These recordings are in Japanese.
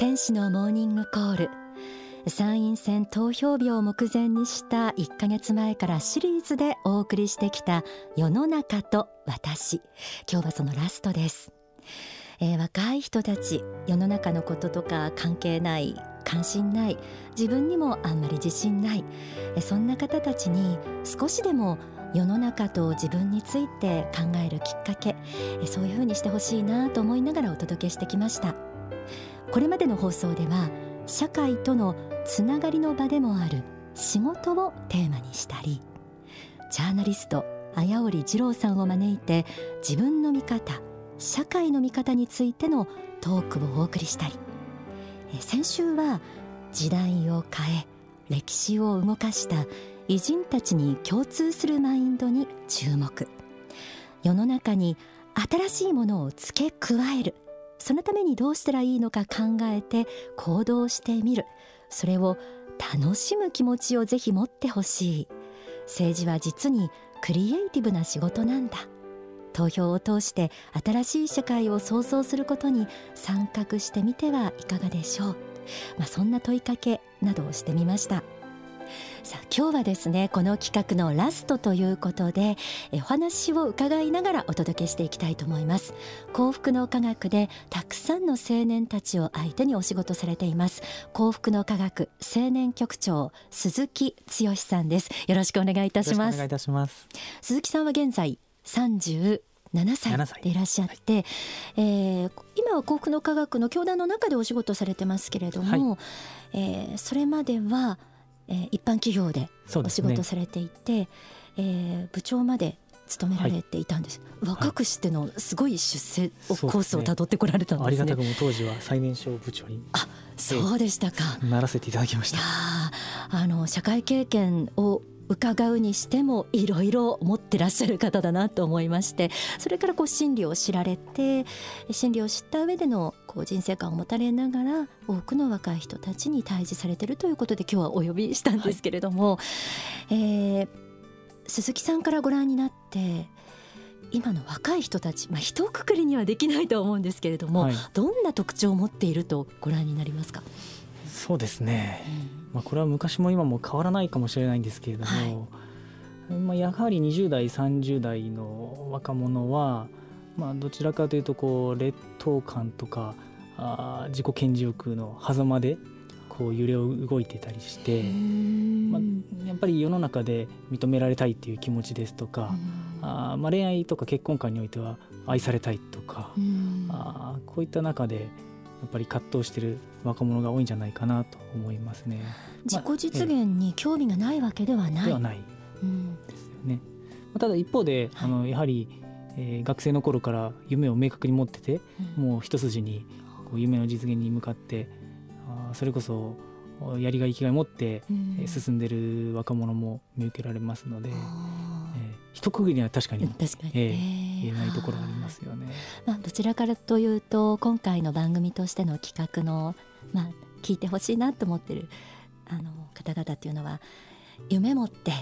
天使のモーニングコール。参院選投票日を目前にした1ヶ月前からシリーズでお送りしてきた世の中と私。今日はそのラストです。えー、若い人たち世の中のこととか関係ない関心ない自分にもあんまり自信ない。そんな方たちに少しでも世の中と自分について考えるきっかけそういうふうにしてほしいなと思いながらお届けしてきました。これまでの放送では社会とのつながりの場でもある仕事をテーマにしたりジャーナリスト綾織二郎さんを招いて自分の見方社会の見方についてのトークをお送りしたり先週は時代を変え歴史を動かした偉人たちに共通するマインドに注目。世の中に新しいものを付け加える。そのためにどうしたらいいのか考えて行動してみる。それを楽しむ気持ちをぜひ持ってほしい。政治は実にクリエイティブな仕事なんだ。投票を通して新しい社会を創造することに参画してみてはいかがでしょう、まあ、そんな問いかけなどをしてみました。さあ今日はですねこの企画のラストということでお話を伺いながらお届けしていきたいと思います。幸福の科学でたくさんの青年たちを相手にお仕事されています。幸福の科学青年局長鈴木剛さんです。よろしくお願いいたします。お願いいたします。鈴木さんは現在37歳でいらっしゃって、はい、えー、今は幸福の科学の教団の中でお仕事されてますけれども、はい、えー、それまではえー、一般企業でお仕事されていて、ねえー、部長まで勤められていたんです、はい、若くしてのすごい出世コースをたどってこられたんですね、ね、ありがたくも当時は最年少部長にあそうでしたか。ならせていただきました。あの社会経験を伺うにしてもいろいろ持ってらっしゃる方だなと思いましてそれからこう心理を知られて心理を知った上でのこう人生観を持たれながら多くの若い人たちに対峙されているということで今日はお呼びしたんですけれども、はい、えー、鈴木さんからご覧になって今の若い人たち、まあ、一括りにはできないと思うんですけれども、はい、どんな特徴を持っているとご覧になりますか？そうですね、うんまあ、これは昔も今も変わらないかもしれないんですけれども、はい、まあ、やはり20代30代の若者は、まあ、どちらかというとこう劣等感とかあ自己顕示欲の狭間でこう揺れを動いてたりして、まあ、やっぱり世の中で認められたいっていう気持ちですとかあ、まあ、恋愛とか結婚観においては愛されたいとかあこういった中でやっぱり葛藤している若者が多いんじゃないかなと思いますね。自己実現に興味がないわけではない。ではない。ですよね。ただ一方で、あのやはり、えー、学生の頃から夢を明確に持ってて、うん、もう一筋にこう夢の実現に向かってあそれこそやりがい生きがい持って、うん、進んでる若者も見受けられますので、えー、一区切りは確かに確かに、えー、言えないところありますよね。まあ、どちらからというと今回の番組としての企画の、まあ、聞いてほしいなと思ってるあの方々っていうのは夢持って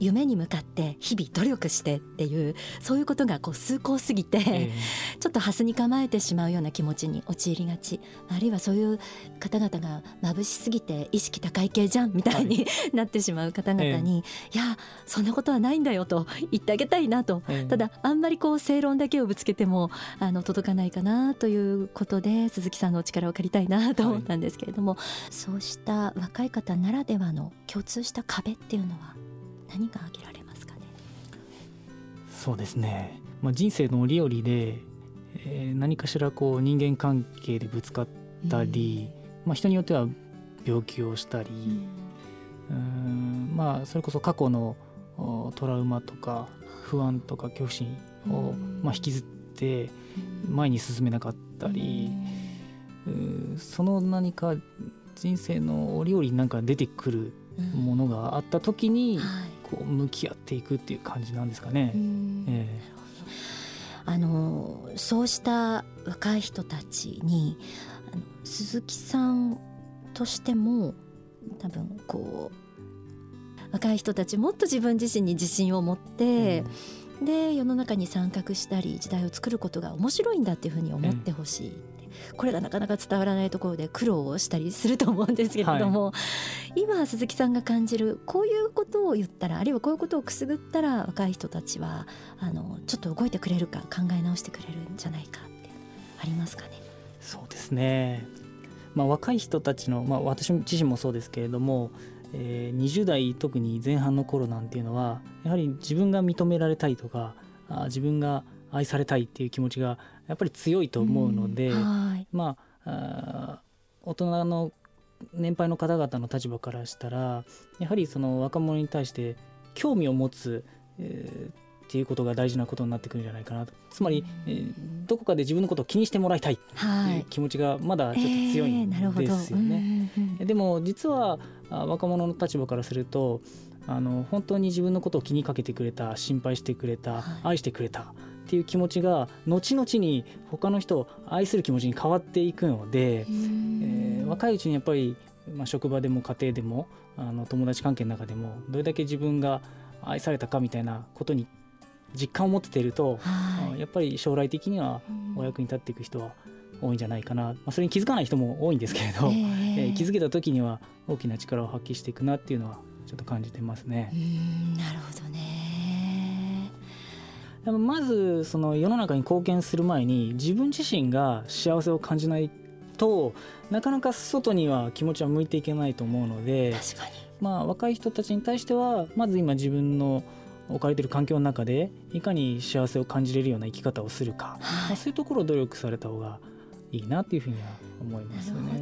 夢に向かって日々努力してっていうそういうことがこう崇高すぎて、えー、ちょっとハスに構えてしまうような気持ちに陥りがち。あるいはそういう方々が眩しすぎて意識高い系じゃんみたいに、はい、なってしまう方々に、えー、いやそんなことはないんだよと言ってあげたいなと、えー、ただあんまりこう正論だけをぶつけてもあの届かないかなということで鈴木さんのお力を借りたいなと思ったんですけれども、はい、そうした若い方ならではの共通した壁っていうのは？何が挙げられますかね？そうですね、まあ、人生の折々で、えー、何かしらこう人間関係でぶつかったり、うん、まあ、人によっては病気をしたり、うん、まあそれこそ過去のトラウマとか不安とか恐怖心を、まあ、引きずって前に進めなかったり、うん、その何か人生の折々になんか出てくるものがあった時に、こう向き合っていくっていう感じなんですかね。えー、あのそうした若い人たちに鈴木さんとしても多分こう若い人たちもっと自分自身に自信を持って、うん、で世の中に参画したり時代を作ることが面白いんだっていうふうに思ってほしい、うん、これがなかなか伝わらないところで苦労をしたりすると思うんですけれども、はい、今鈴木さんが感じるこういうことを言ったらあるいはこういうことをくすぐったら若い人たちはあのちょっと動いてくれるか考え直してくれるんじゃないかってありますかね？そうですね、まあ、若い人たちの、まあ、私自身もそうですけれどもえー、20代特に前半の頃なんていうのはやはり自分が認められたいとかあ自分が愛されたいっていう気持ちがやっぱり強いと思うので、うん、まあ大人の年配の方々の立場からしたらやはりその若者に対して興味を持つ、えー、っていうことが大事なことになってくるんじゃないかなと。つまり、えー、どこかで自分のことを気にしてもらいたいっていう気持ちがまだちょっと強いんですよね。えー、でも実は若者の立場からするとあの本当に自分のことを気にかけてくれた心配してくれた、はい、愛してくれたっていう気持ちが後々に他の人を愛する気持ちに変わっていくので、えー、若いうちにやっぱり、まあ、職場でも家庭でもあの友達関係の中でもどれだけ自分が愛されたかみたいなことに実感を持ってていると、はい、やっぱり将来的にはお役に立っていく人は多いんじゃないかな、まあ、それに気づかない人も多いんですけれど、えー、えー、気づけた時には大きな力を発揮していくなっていうのはちょっと感じてますね。うんなるほどねまずその世の中に貢献する前に自分自身が幸せを感じないとなかなか外には気持ちは向いていけないと思うのでまあ、若い人たちに対してはまず今自分の置かれている環境の中でいかに幸せを感じれるような生き方をするか、はい、まあ、そういうところを努力された方がいいなっていうふうには思いますよね。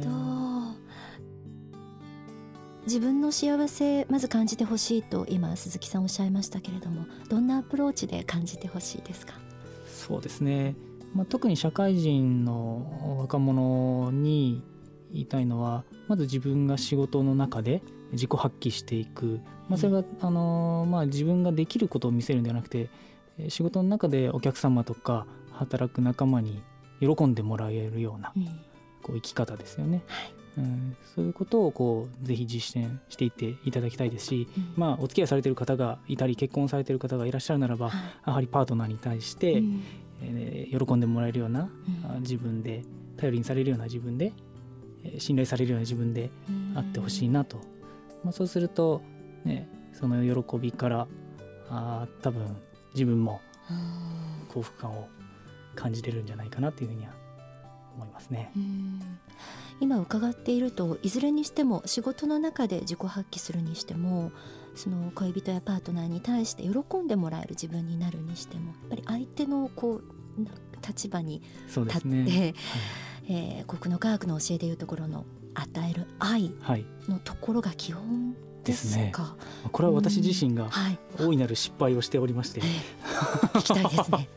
自分の幸せまず感じてほしいと今鈴木さんおっしゃいましたけれどもどんなアプローチで感じてほしいですか？そうですね、まあ、特に社会人の若者に言いたいのはまず自分が仕事の中で自己発揮していく、まあ、それが、あのまあ、自分ができることを見せるんではなくて仕事の中でお客様とか働く仲間に喜んでもらえるような、こう生き方ですよね。はいうん、そういうことをこうぜひ実践していっていただきたいですし、うん、まあ、お付き合いされている方がいたり結婚されている方がいらっしゃるならば、はい、やはりパートナーに対して、うん、えー、喜んでもらえるような、うん、自分で頼りにされるような自分で、えー、信頼されるような自分であってほしいなと。まあ、そうすると、ね、その喜びからあ多分自分も幸福感を感じれるんじゃないかなというふうには思いますね。今伺っているといずれにしても仕事の中で自己発揮するにしてもその恋人やパートナーに対して喜んでもらえる自分になるにしてもやっぱり相手のこう立場に立って、ねはい、えー、国の科学の教えでいうところの与える愛のところが基本ですか、はい、これは私自身が大いなる失敗をしておりまして、聞きたいですね。はい、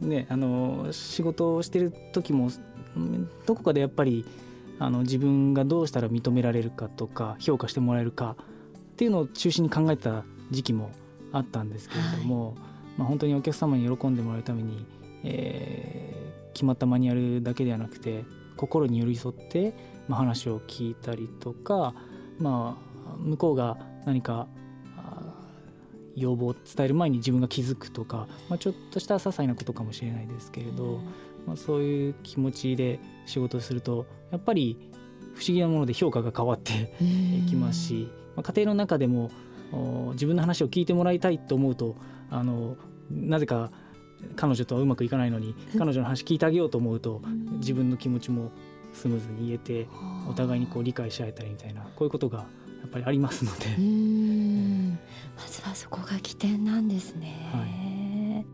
ねあの仕事をしてる時もどこかでやっぱりあの自分がどうしたら認められるかとか評価してもらえるかっていうのを中心に考えた時期もあったんですけれども、はい、まあ、本当にお客様に喜んでもらうために、えー、決まったマニュアルだけではなくて心に寄り添ってまあ、話を聞いたりとか、まあ、向こうが何か要望を伝える前に自分が気づくとか、まあ、ちょっとした些細なことかもしれないですけれど、まあ、そういう気持ちで仕事をするとやっぱり不思議なもので評価が変わって いきますし、まあ、家庭の中でも自分の話を聞いてもらいたいと思うとあのなぜか彼女とはうまくいかないのに 彼女の話聞いてあげようと思うと自分の気持ちもスムーズに言えてお互いにこう理解し合えたりみたいなこういうことがやっぱりありますのでまずはそこが起点なんですね、はい、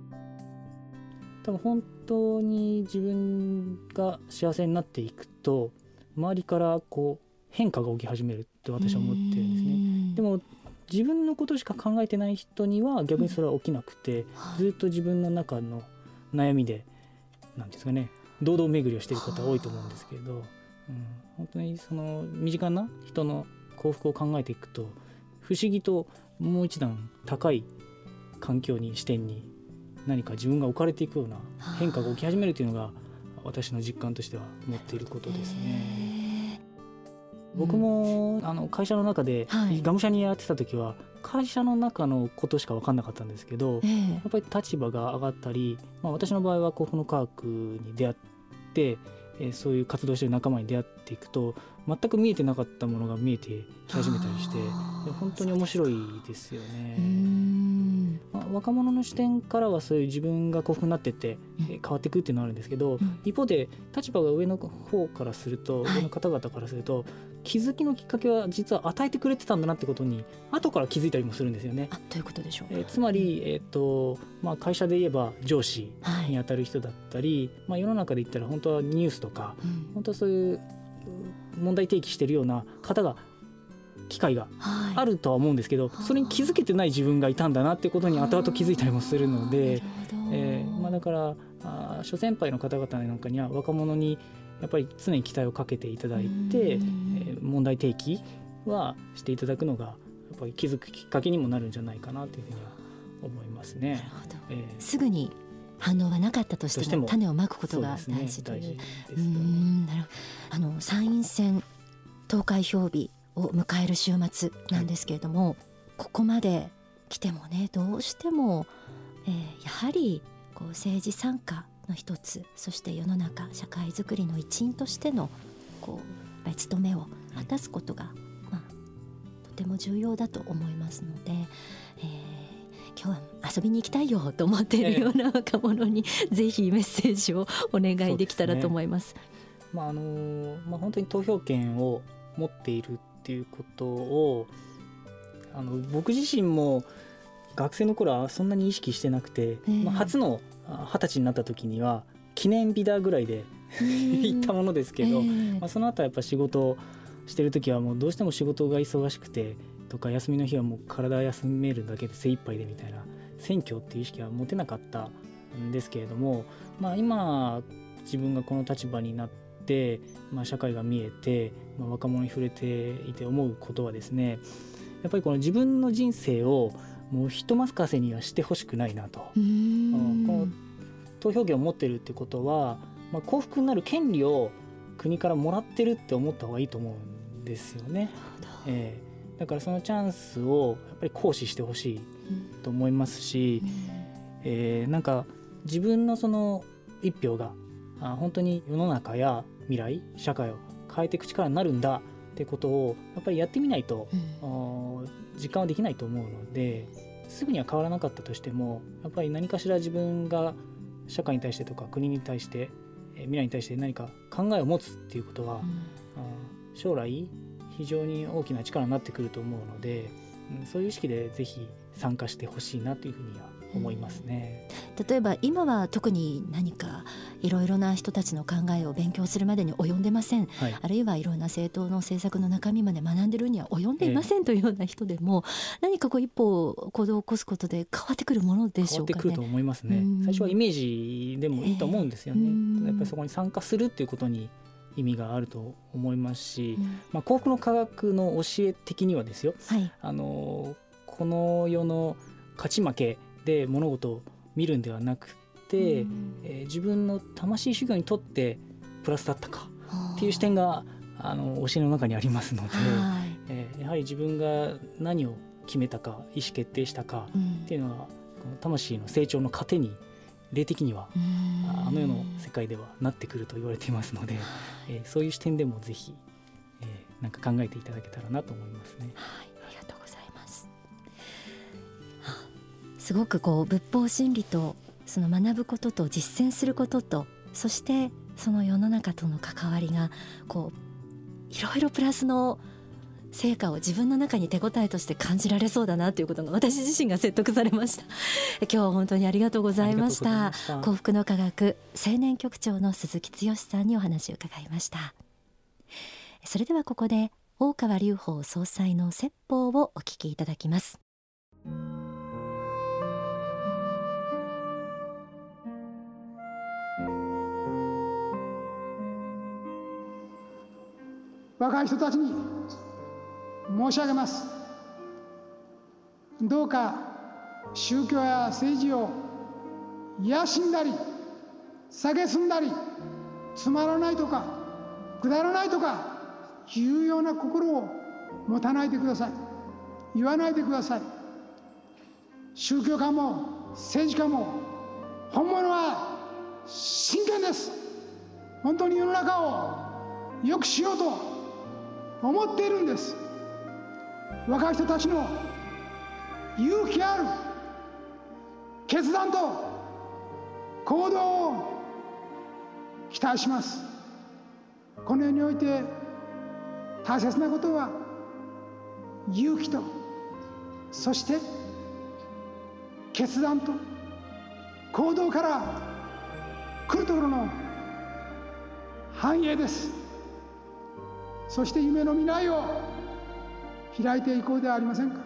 多分本当に自分が幸せになっていくと周りからこう変化が起き始めるって私は思ってるんですね。でも自分のことしか考えてない人には逆にそれは起きなくて、うんずっと自分の中の悩みでなんですかね堂々巡りをしている方多いと思うんですけれど、うん、本当にその身近な人の幸福を考えていくと不思議ともう一段高い環境に視点に何か自分が置かれていくような変化が起き始めるというのが私の実感としては持っていることですね。僕もあの会社の中でがむしゃにやってた時は会社の中のことしか分かんなかったんですけど、やっぱり立場が上がったり、まあ、私の場合は幸福の科学に出会って、えそういう活動してる仲間に出会っていくと全く見えてなかったものが見えてき始めたりして本当に面白いですよね。まあ、若者の視点からはそういう自分が幸福になってって変わっていくっていうのはあるんですけど、うん、一方で立場が上の方からすると、はい、上の方々からすると気づきのきっかけは実は与えてくれてたんだなってことに後から気づいたりもするんですよね。あということでしょう、えー、つまり、えーとまあ、会社で言えば上司にあたる人だったり、はい、まあ、世の中で言ったら本当はニュースとか、うん、本当はそういう問題提起してるような方が機会があるとは思うんですけど、はい、それに気づけてない自分がいたんだなってことに後々気づいたりもするので、えーまあ、だからあ諸先輩の方々なんかには若者にやっぱり常に期待をかけていただいて、えー、問題提起はしていただくのがやっぱり気づくきっかけにもなるんじゃないかなというふうには思いますね。えー、すぐに反応はなかったとしても種をまくことが大事という。ね、なるあの参院選投開票日を迎える週末なんですけれども、はい、ここまで来てもねどうしても、えー、やはりこう政治参加の一つそして世の中社会づくりの一員としてのこう務めを果たすことが、はい、まあ、とても重要だと思いますので、えー今日は遊びに行きたいよと思っているような若者に、ぜひメッセージをお願いできたらと思います。すね、まああのまあ本当に投票権を持っているっていうことをあの僕自身も学生の頃はそんなに意識してなくて、えー、まあ、初の二十歳になった時には記念日だぐらいで行ったものですけど、えー、まあ、その後はやっぱ仕事してる時はもうどうしても仕事が忙しくてとか休みの日はもう体休めるだけで精一杯でみたいな選挙っていう意識は持てなかったんですけれども、まあ、今自分がこの立場になって、まあ、社会が見えて、まあ、若者に触れていて思うことはですねやっぱりこの自分の人生をもう人任せにはしてほしくないなと。この投票権を持ってるってことは、まあ、幸福になる権利を国からもらってるって思った方がいいと思うんですよね。えー、だからそのチャンスをやっぱり行使してほしいと思いますし、うん、えー、なんか自分のその一票があ本当に世の中や未来社会を変えていく力になるんだってことをやっぱりやってみないと、うん、実感はできないと思うのですぐには変わらなかったとしてもやっぱり何かしら自分が社会に対してとか国に対して未来に対して何か考えを持つっていうことは、うん、将来非常に大きな力になってくると思うので、うん、そういう意識でぜひ参加してほしいなというふうには思いますね、うん、例えば今は特に何かいろいろな人たちの考えを勉強するまでに及んでません、はい、あるいはいろんな政党の政策の中身まで学んでるには及んでいませんというような人でも、えー、何かこう一歩行動を起こすことで変わってくるものでしょうか、ね、変わってくると思いますね、最初はイメージでもいいと思うんですよね、えー、やっぱりそこに参加するっていうことに意味があると思いますし、うん、まあ、幸福の科学の教え的にはですよ、はい、あのこの世の勝ち負けで物事を見るんではなくて、うん、えー、自分の魂修行にとってプラスだったかっていう視点があの教えの中にありますので、はい、えー、やはり自分が何を決めたか意思決定したかっていうのは、この魂の成長の糧に霊的にはあの世の世界ではなってくると言われていますので、えー、そういう視点でもぜひ、えー、なんか考えていただけたらなと思いますね。はいすごくこう仏法真理とその学ぶことと実践することとそしてその世の中との関わりがこういろいろプラスの成果を自分の中に手応えとして感じられそうだなということが私自身が説得されました。今日は本当にありがとうございました。幸福の科学青年局長の鈴木剛さんにお話を伺いました。それではここで大川隆法総裁の説法をお聞きいただきます若い人たちに申し上げます。どうか宗教や政治を野心だり蔑んだりつまらないとかくだらないとかいうような心を持たないでください。言わないでください。宗教家も政治家も本物は真剣です。本当に世の中を良くしようと思っているんです。若い人たちの勇気ある決断と行動を期待します。この世において大切なことは勇気とそして決断と行動から来るところの繁栄です。そして夢の未来を開いていこうではありませんか？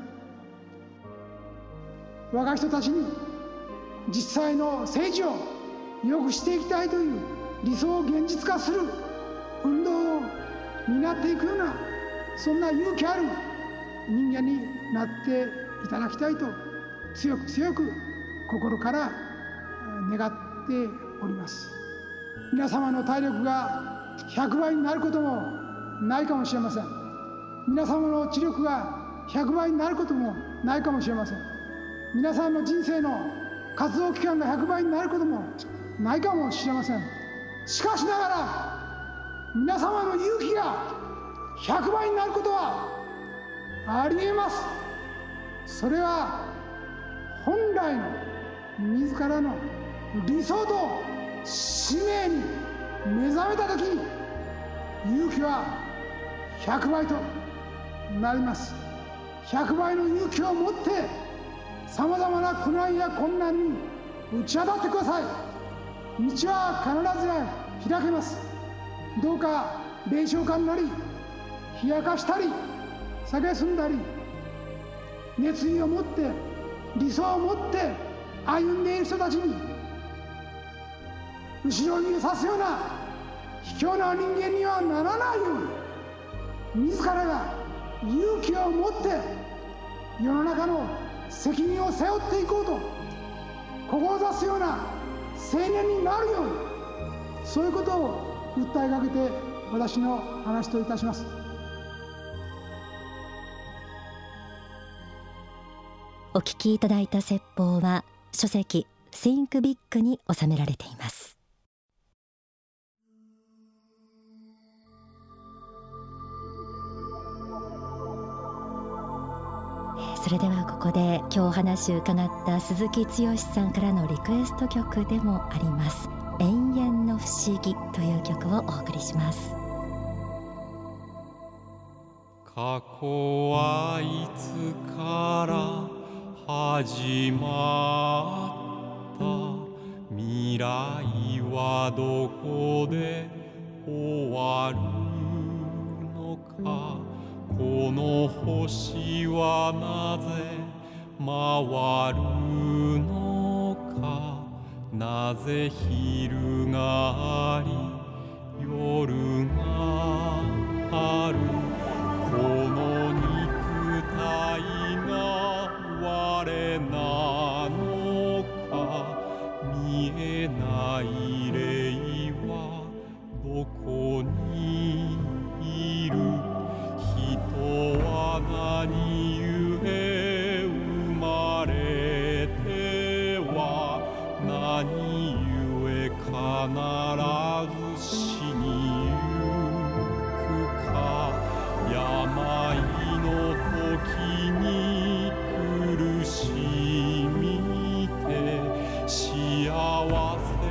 若い人たちに実際の政治を良くしていきたいという理想を現実化する運動を担っていくようなそんな勇気ある人間になっていただきたいと強く強く心から願っております。皆様の体力が100倍になることもないかもしれません。皆様の知力が100倍になることもないかもしれません。皆さんの人生の活動期間が100倍になることもないかもしれません。しかしながら皆様の勇気が100倍になることはありえます。それは本来の自らの理想と使命に目覚めた時に勇気は100倍となります。100倍の勇気を持ってさまざまな苦難や困難に打ち当たってください。道は必ず開けます。どうか弁償官なり冷やかしたり蔑んだり熱意を持って理想を持って歩んでいる人たちに後ろ指すような卑怯な人間にはならないように。自らが勇気を持って世の中の責任を背負っていこうと志すような青年になるようにそういうことを訴えかけて私の話といたします。お聞きいただいた説法は書籍 Think Big に収められています。それではここで今日お話を伺った鈴木剛さんからのリクエスト曲でもあります永遠の不思議という曲をお送りします。過去はいつから始まった未来はどこで終わるのか。この星はなぜ回るのか？なぜ昼があり夜がある？この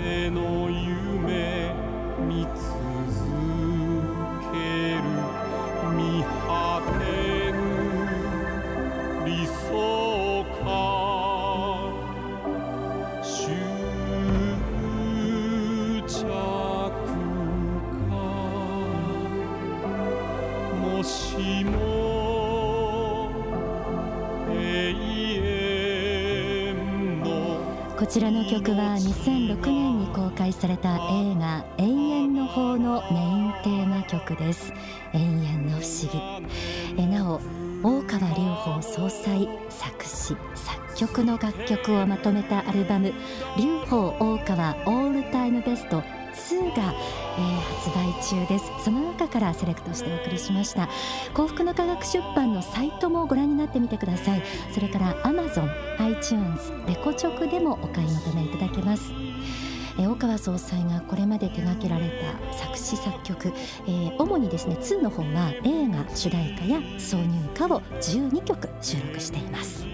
せの夢見続ける見果てぬ理想か執着かもしも永遠のこちらの曲は2006年公開された映画永遠の法のメインテーマ曲です。永遠の不思議。えなお大川隆法総裁作詞作曲の楽曲をまとめたアルバム隆法大川オールタイムベスト2が、えー発売中です。その中からセレクトしてお送りしました。幸福の科学出版のサイトもご覧になってみてください。それから Amazon、iTunes、レコチョクでもお買い求めいただけます。え大川総裁がこれまで手掛けられた作詞作曲、えー、主にですね2の方は映画主題歌や挿入歌を12曲収録しています。